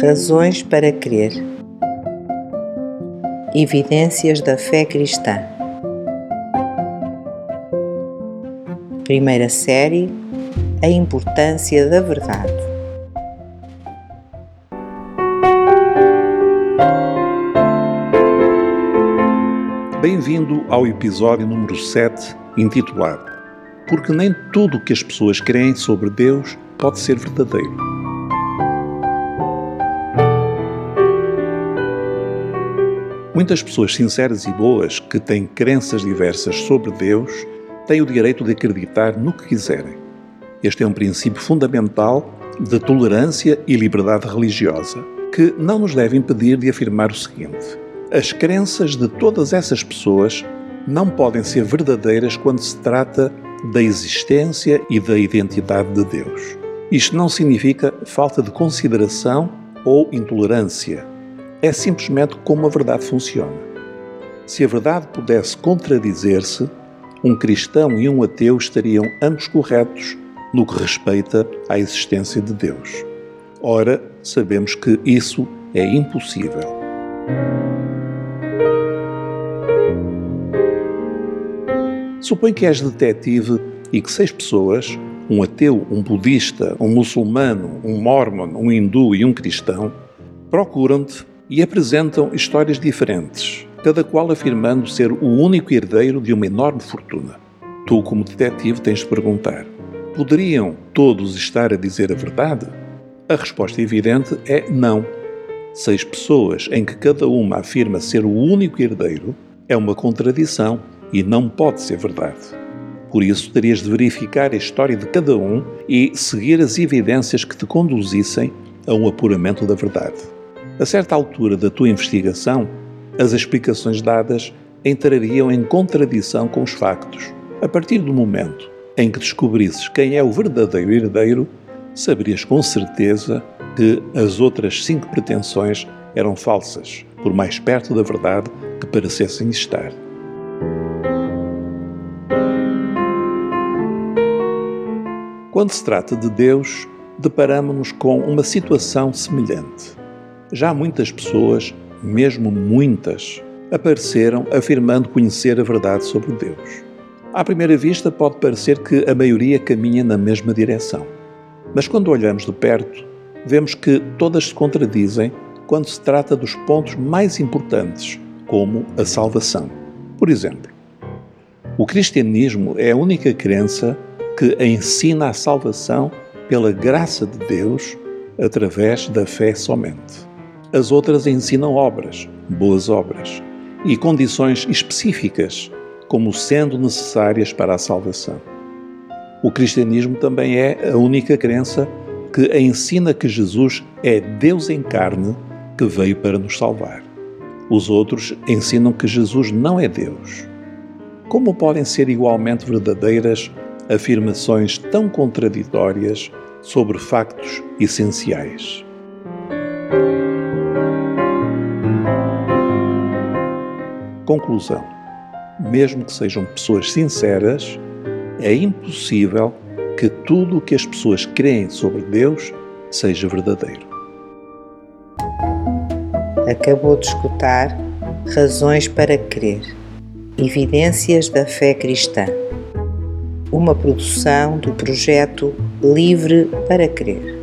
Razões para crer. Evidências da fé cristã. Primeira série A importância da verdade. Bem-vindo ao episódio número 7, intitulado Porque nem tudo o que as pessoas creem sobre Deus pode ser verdadeiro. Muitas pessoas sinceras e boas que têm crenças diversas sobre Deus têm o direito de acreditar no que quiserem. Este é um princípio fundamental de tolerância e liberdade religiosa, que não nos deve impedir de afirmar o seguinte: as crenças de todas essas pessoas não podem ser verdadeiras quando se trata da existência e da identidade de Deus. Isto não significa falta de consideração ou intolerância é simplesmente como a verdade funciona. Se a verdade pudesse contradizer-se, um cristão e um ateu estariam ambos corretos no que respeita à existência de Deus. Ora, sabemos que isso é impossível. Supõe que és detetive e que seis pessoas, um ateu, um budista, um muçulmano, um mormon, um hindu e um cristão, procuram-te e apresentam histórias diferentes, cada qual afirmando ser o único herdeiro de uma enorme fortuna. Tu, como detetive, tens de perguntar: poderiam todos estar a dizer a verdade? A resposta evidente é não. Seis pessoas em que cada uma afirma ser o único herdeiro é uma contradição e não pode ser verdade. Por isso, terias de verificar a história de cada um e seguir as evidências que te conduzissem a um apuramento da verdade. A certa altura da tua investigação, as explicações dadas entrariam em contradição com os factos. A partir do momento em que descobrisses quem é o verdadeiro herdeiro, saberias com certeza que as outras cinco pretensões eram falsas, por mais perto da verdade que parecessem estar. Quando se trata de Deus, deparamos-nos com uma situação semelhante. Já muitas pessoas, mesmo muitas, apareceram afirmando conhecer a verdade sobre Deus. À primeira vista, pode parecer que a maioria caminha na mesma direção. Mas quando olhamos de perto, vemos que todas se contradizem quando se trata dos pontos mais importantes, como a salvação. Por exemplo, o cristianismo é a única crença que ensina a salvação pela graça de Deus através da fé somente. As outras ensinam obras, boas obras, e condições específicas, como sendo necessárias para a salvação. O cristianismo também é a única crença que ensina que Jesus é Deus em carne que veio para nos salvar. Os outros ensinam que Jesus não é Deus. Como podem ser igualmente verdadeiras afirmações tão contraditórias sobre factos essenciais? Conclusão: mesmo que sejam pessoas sinceras, é impossível que tudo o que as pessoas creem sobre Deus seja verdadeiro. Acabou de escutar Razões para Crer Evidências da Fé Cristã, uma produção do projeto Livre para Crer.